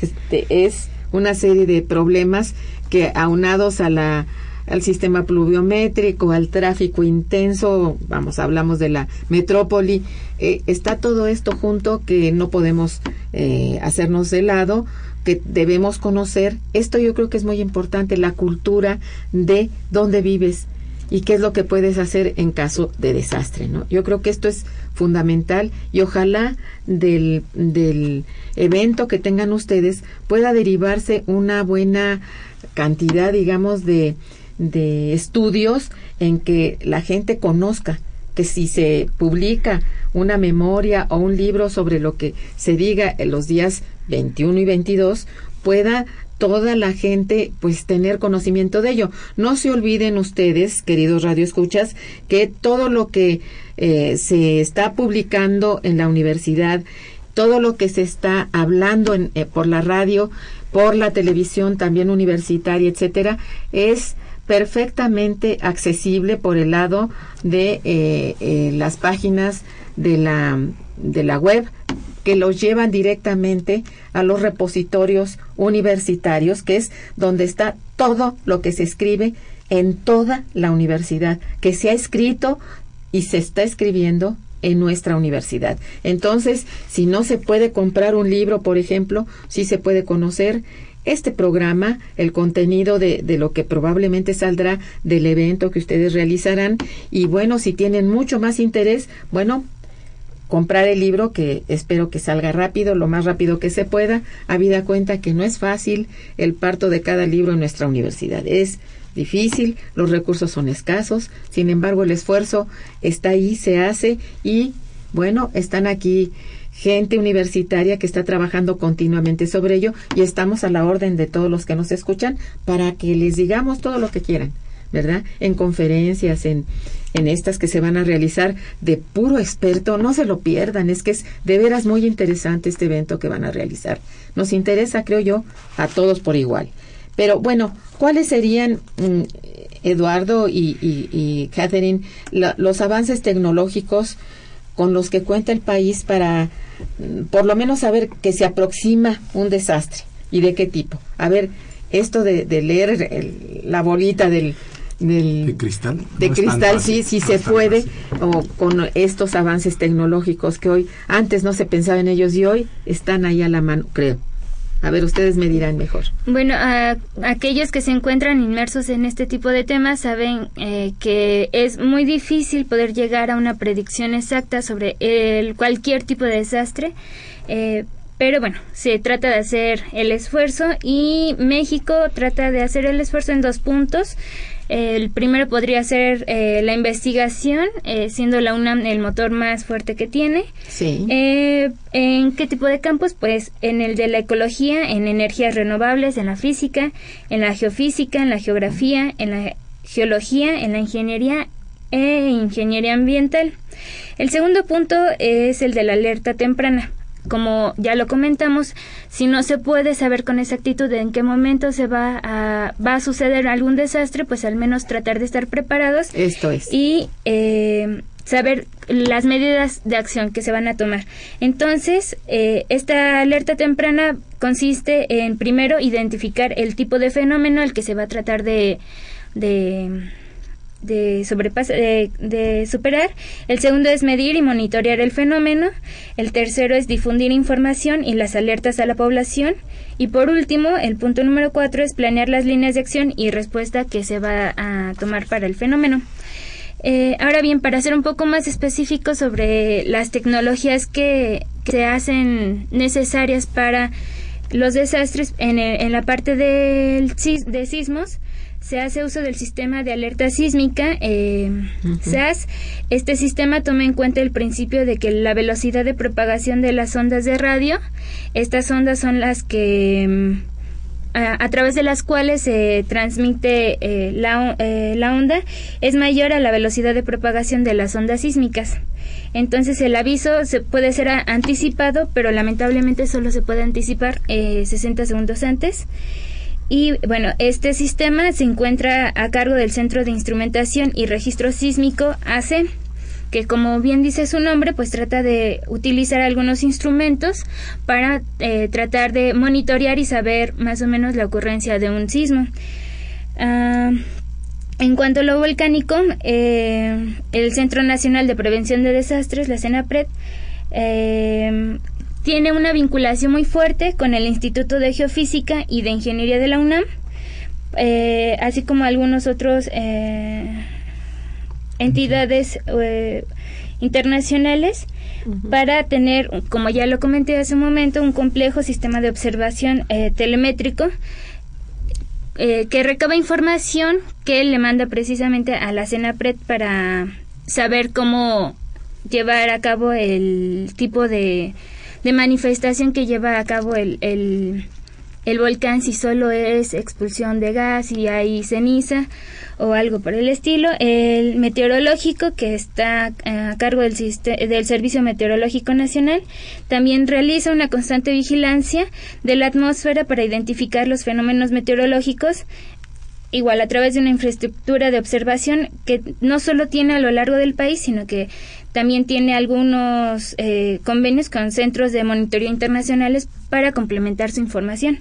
este, es una serie de problemas que aunados a la al sistema pluviométrico, al tráfico intenso, vamos, hablamos de la metrópoli, eh, está todo esto junto que no podemos eh, hacernos de lado que debemos conocer. Esto yo creo que es muy importante, la cultura de dónde vives y qué es lo que puedes hacer en caso de desastre, ¿no? Yo creo que esto es fundamental y ojalá del, del evento que tengan ustedes pueda derivarse una buena cantidad, digamos, de, de estudios en que la gente conozca que si se publica una memoria o un libro sobre lo que se diga en los días 21 y 22 pueda toda la gente pues tener conocimiento de ello. No se olviden ustedes, queridos radioescuchas, que todo lo que eh, se está publicando en la universidad, todo lo que se está hablando en, eh, por la radio, por la televisión también universitaria, etcétera, es perfectamente accesible por el lado de eh, las páginas de la, de la web que los llevan directamente a los repositorios universitarios, que es donde está todo lo que se escribe en toda la universidad, que se ha escrito y se está escribiendo en nuestra universidad. Entonces, si no se puede comprar un libro, por ejemplo, sí se puede conocer este programa, el contenido de, de, lo que probablemente saldrá del evento que ustedes realizarán. Y bueno, si tienen mucho más interés, bueno, comprar el libro que espero que salga rápido, lo más rápido que se pueda, habida cuenta que no es fácil el parto de cada libro en nuestra universidad. Es difícil, los recursos son escasos, sin embargo el esfuerzo está ahí, se hace y bueno, están aquí gente universitaria que está trabajando continuamente sobre ello y estamos a la orden de todos los que nos escuchan para que les digamos todo lo que quieran. ¿verdad? En conferencias, en, en estas que se van a realizar de puro experto, no se lo pierdan, es que es de veras muy interesante este evento que van a realizar. Nos interesa, creo yo, a todos por igual. Pero bueno, ¿cuáles serían, mm, Eduardo y, Catherine, los avances tecnológicos con los que cuenta el país para mm, por lo menos saber que se aproxima un desastre y de qué tipo. A ver, esto de, leer la bolita del, de cristal de cristal sí sí se puede o con estos avances tecnológicos que hoy antes no se pensaba en ellos y hoy están ahí a la mano creo a ver, ustedes me dirán mejor. Bueno, aquellos que se encuentran inmersos en este tipo de temas saben eh, que es muy difícil poder llegar a una predicción exacta sobre el, cualquier tipo de desastre. Eh, pero bueno, se trata de hacer el esfuerzo y México trata de hacer el esfuerzo en dos puntos. El primero podría ser eh, la investigación, eh, siendo la UNAM el motor más fuerte que tiene. Sí. Eh, ¿En qué tipo de campos? Pues en el de la ecología, en energías renovables, en la física, en la geofísica, en la geografía, en la geología, en la ingeniería e ingeniería ambiental. El segundo punto es el de la alerta temprana como ya lo comentamos, si no se puede saber con exactitud en qué momento se va a, va a suceder algún desastre, pues al menos tratar de estar preparados. Esto es. Y eh, saber las medidas de acción que se van a tomar. Entonces, eh, esta alerta temprana consiste en, primero, identificar el tipo de fenómeno al que se va a tratar de de, de, superar. El segundo es medir y monitorear el fenómeno. El tercero es difundir información y las alertas a la población. Y por último, el punto número cuatro es planear las líneas de acción y respuesta que se va a tomar para el fenómeno. Eh, ahora bien, para ser un poco más específico sobre las tecnologías que, se hacen necesarias para los desastres en, en la parte del, de sismos, se hace uso del sistema de alerta sísmica, eh, SAS. Este sistema toma en cuenta el principio de que la velocidad de propagación de las ondas de radio, estas ondas son las que... Mm, a, través de las cuales se transmite eh, la, eh, la, onda es mayor a la velocidad de propagación de las ondas sísmicas. Entonces el aviso se puede ser anticipado, pero lamentablemente solo se puede anticipar 60 segundos antes. Y bueno, este sistema se encuentra a cargo del Centro de Instrumentación y Registro Sísmico AC, que como bien dice su nombre, pues trata de utilizar algunos instrumentos para eh, tratar de monitorear y saber más o menos la ocurrencia de un sismo. Ah, en cuanto a lo volcánico, eh, el Centro Nacional de Prevención de Desastres, la CENAPRED, eh, tiene una vinculación muy fuerte con el Instituto de Geofísica y de Ingeniería de la UNAM, eh, así como algunos otros eh, entidades eh, internacionales para tener, como ya lo comenté hace un momento, un complejo sistema de observación telemétrico que recaba información que le manda precisamente a la CENAPRED para saber cómo llevar a cabo el tipo de de manifestación que lleva a cabo el, el, volcán si solo es expulsión de gas y hay ceniza o algo por el estilo. El meteorológico que está a cargo del, del Servicio Meteorológico Nacional también realiza una constante vigilancia de la atmósfera para identificar los fenómenos meteorológicos igual a través de una infraestructura de observación que no solo tiene a lo largo del país, sino que también tiene algunos eh, convenios con centros de monitoreo internacionales para complementar su información.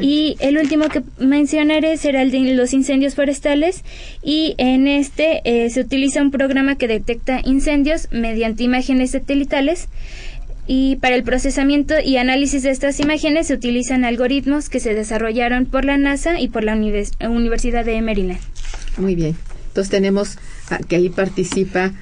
Y el último que mencionaré será el de los incendios forestales y en este eh, se utiliza un programa que detecta incendios mediante imágenes satelitales y para el procesamiento y análisis de estas imágenes se utilizan algoritmos que se desarrollaron por la NASA y por la Universidad de Maryland. Muy bien. Entonces tenemos que ahí participa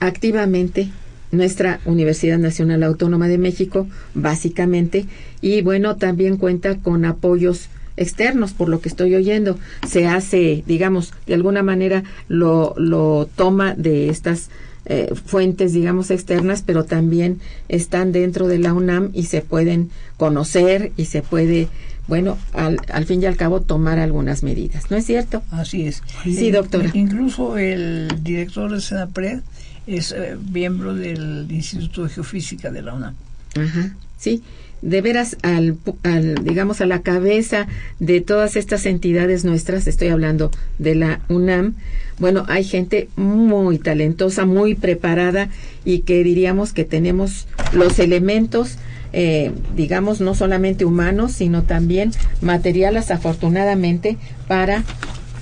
activamente nuestra Universidad Nacional Autónoma de México, básicamente, y bueno, también cuenta con apoyos externos, por lo que estoy oyendo. Se hace, digamos, de alguna manera lo, lo toma de estas eh, fuentes, digamos, externas, pero también están dentro de la UNAM y se pueden conocer y se puede, bueno, al, al fin y al cabo tomar algunas medidas. ¿No es cierto? Así es. Sí, doctora. Incluso el director de SENAPRED es eh, miembro del Instituto de Geofísica de la UNAM. Ajá, sí. de veras al, al, digamos a la cabeza de todas estas entidades nuestras estoy hablando de la UNAM bueno hay gente muy talentosa muy preparada y que diríamos que tenemos los elementos eh, digamos no solamente humanos sino también materiales afortunadamente para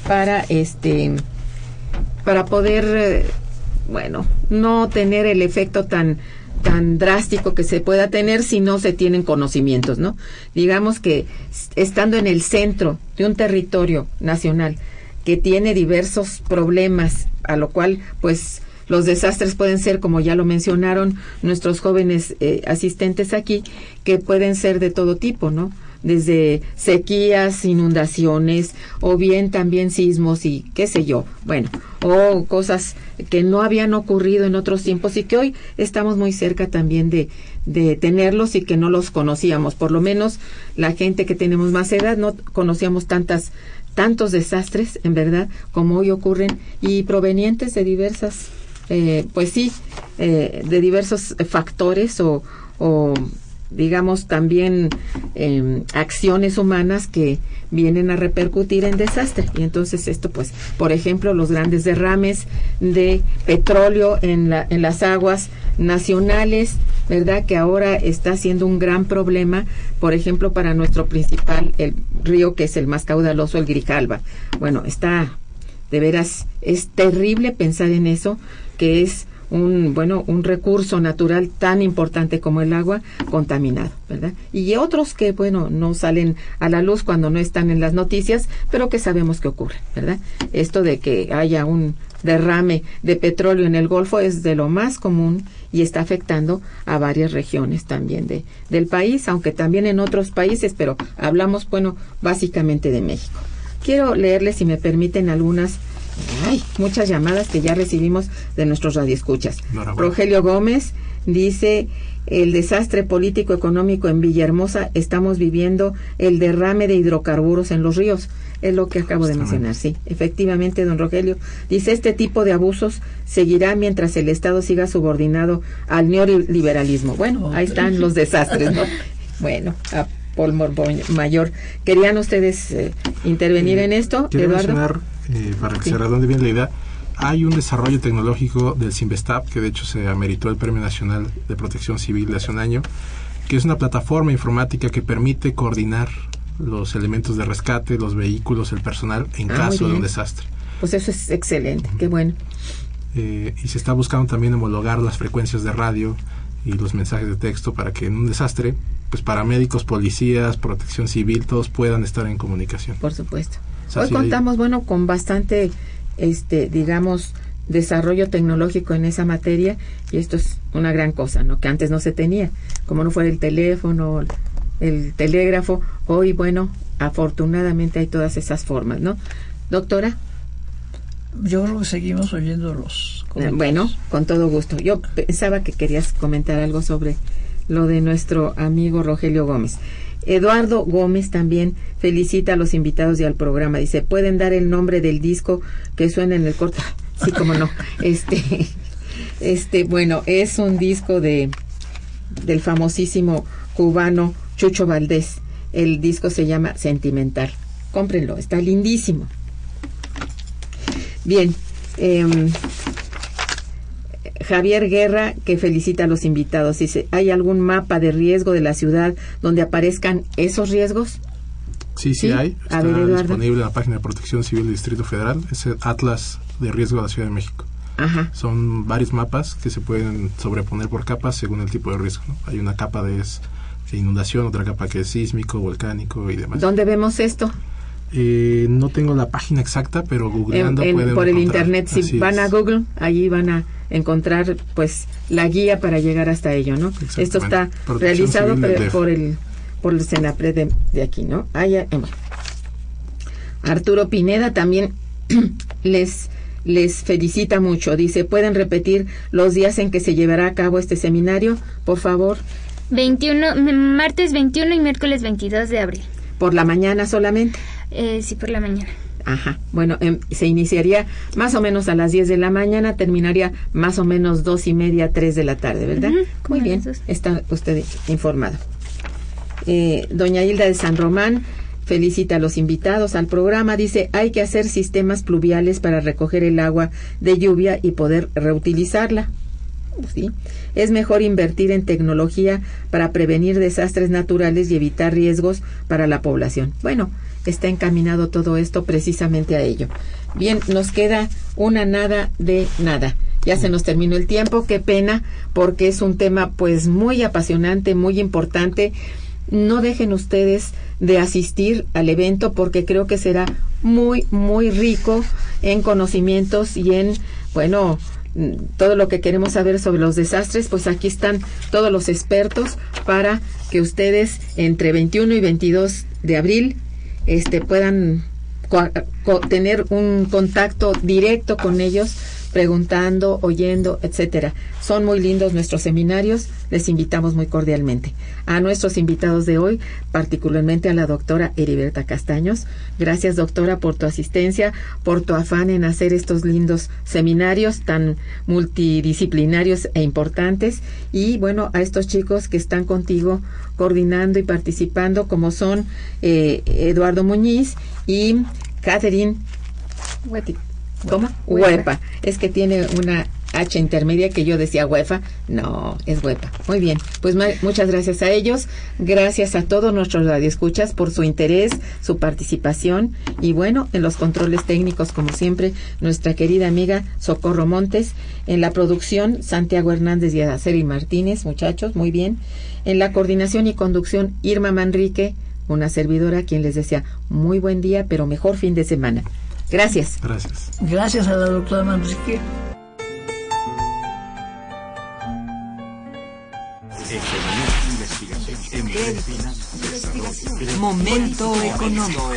para este para poder eh, bueno no tener el efecto tan tan drástico que se pueda tener si no se tienen conocimientos, ¿no? Digamos que estando en el centro de un territorio nacional que tiene diversos problemas, a lo cual pues los desastres pueden ser, como ya lo mencionaron nuestros jóvenes eh, asistentes aquí, que pueden ser de todo tipo, ¿no? Desde sequías, inundaciones o bien también sismos y qué sé yo, bueno, o cosas que no habían ocurrido en otros tiempos y que hoy estamos muy cerca también de, de tenerlos y que no los conocíamos, por lo menos la gente que tenemos más edad no conocíamos tantas tantos desastres, en verdad, como hoy ocurren y provenientes de diversas, eh, pues sí, eh, de diversos factores o, o digamos, también eh, acciones humanas que vienen a repercutir en desastre. Y entonces esto, pues, por ejemplo, los grandes derrames de petróleo en, la, en las aguas nacionales, ¿verdad? Que ahora está siendo un gran problema, por ejemplo, para nuestro principal, el río que es el más caudaloso, el Grijalba. Bueno, está, de veras, es terrible pensar en eso, que es un bueno un recurso natural tan importante como el agua contaminado verdad y otros que bueno no salen a la luz cuando no están en las noticias pero que sabemos que ocurre verdad esto de que haya un derrame de petróleo en el Golfo es de lo más común y está afectando a varias regiones también de, del país, aunque también en otros países, pero hablamos, bueno, básicamente de México. Quiero leerles, si me permiten, algunas Ay, muchas llamadas que ya recibimos de nuestros radioescuchas. Rogelio Gómez dice, el desastre político económico en Villahermosa, estamos viviendo el derrame de hidrocarburos en los ríos. Es lo que acabo de mencionar, sí. Efectivamente, don Rogelio dice, este tipo de abusos seguirá mientras el Estado siga subordinado al neoliberalismo. Bueno, ahí están los desastres, ¿no? Bueno, a Paul Mayor. ¿Querían ustedes eh, intervenir en esto, Eduardo? Eh, para que se redonde bien la idea, hay un desarrollo tecnológico del Simvestab, que de hecho se ameritó el Premio Nacional de Protección Civil de hace un año, que es una plataforma informática que permite coordinar los elementos de rescate, los vehículos, el personal en ah, caso de un desastre. Pues eso es excelente, qué bueno. Eh, y se está buscando también homologar las frecuencias de radio y los mensajes de texto para que en un desastre, pues paramédicos, policías, protección civil, todos puedan estar en comunicación. Por supuesto. Hoy contamos, bueno, con bastante, este, digamos, desarrollo tecnológico en esa materia y esto es una gran cosa, ¿no? Que antes no se tenía, como no fue el teléfono, el telégrafo, hoy, bueno, afortunadamente hay todas esas formas, ¿no? Doctora. Yo creo que seguimos oyendo los eh, Bueno, con todo gusto. Yo pensaba que querías comentar algo sobre lo de nuestro amigo Rogelio Gómez. Eduardo Gómez también felicita a los invitados y al programa. Dice, ¿pueden dar el nombre del disco que suena en el corto? Sí, como no. Este, este, bueno, es un disco de del famosísimo cubano Chucho Valdés. El disco se llama Sentimental. Cómprenlo, está lindísimo. Bien, eh, Javier Guerra, que felicita a los invitados. Dice, ¿hay algún mapa de riesgo de la ciudad donde aparezcan esos riesgos? Sí, sí, hay. Está disponible en la página de Protección Civil del Distrito Federal. Es el Atlas de Riesgo de la Ciudad de México. Ajá. Son varios mapas que se pueden sobreponer por capas según el tipo de riesgo. Hay una capa de, inundación, otra capa que es sísmico, volcánico y demás. ¿Dónde vemos esto? Eh, no tengo la página exacta, pero googleando pueden Por el internet, si van a Google, allí van a encontrar pues la guía para llegar hasta ello, ¿no? Esto está realizado por, el por el Senapre de, aquí, ¿no? Eh, Arturo Pineda también les les felicita mucho. Dice, ¿pueden repetir los días en que se llevará a cabo este seminario? Por favor. 21, martes 21 y miércoles 22 de abril. ¿Por la mañana solamente? Eh, sí, por la mañana. Ajá. Bueno, em, se iniciaría más o menos a las 10 de la mañana, terminaría más o menos dos y media, tres de la tarde, ¿verdad? Muy bien, está usted informado. Eh, doña Hilda de San Román felicita a los invitados al programa. Dice, hay que hacer sistemas pluviales para recoger el agua de lluvia y poder reutilizarla. ¿Sí? Es mejor invertir en tecnología para prevenir desastres naturales y evitar riesgos para la población. Bueno, está encaminado todo esto precisamente a ello. Bien, nos queda una nada de nada. Ya se nos terminó el tiempo, qué pena, porque es un tema pues muy apasionante, muy importante. No dejen ustedes de asistir al evento porque creo que será muy, muy rico en conocimientos y en, bueno, todo lo que queremos saber sobre los desastres, pues aquí están todos los expertos para que ustedes entre 21 y 22 de abril este, puedan tener un contacto directo con ellos preguntando, oyendo, etcétera. Son muy lindos nuestros seminarios, les invitamos muy cordialmente. A nuestros invitados de hoy, particularmente a la doctora Heriberta Castaños. Gracias, doctora, por tu asistencia, por tu afán en hacer estos lindos seminarios tan multidisciplinarios e importantes. Y bueno, a estos chicos que están contigo coordinando y participando, como son eh, Eduardo Muñiz y Catherine ¿Cómo? Huepa. Es que tiene una H intermedia que yo decía huefa. No, es huepa. Muy bien. Pues muchas gracias a ellos. Gracias a todos nuestros radioescuchas por su interés, su participación. Y bueno, en los controles técnicos, como siempre, nuestra querida amiga Socorro Montes. En la producción, Santiago Hernández y Adaceli Martínez, muchachos, muy bien. En la coordinación y conducción, Irma Manrique, una servidora quien les decía muy buen día, pero mejor fin de semana. Gracias. Gracias. Gracias a la doctora Manrique. Momento económico.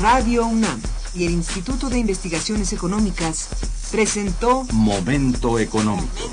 Radio UNAM y el Instituto de Investigaciones Económicas presentó Momento económico.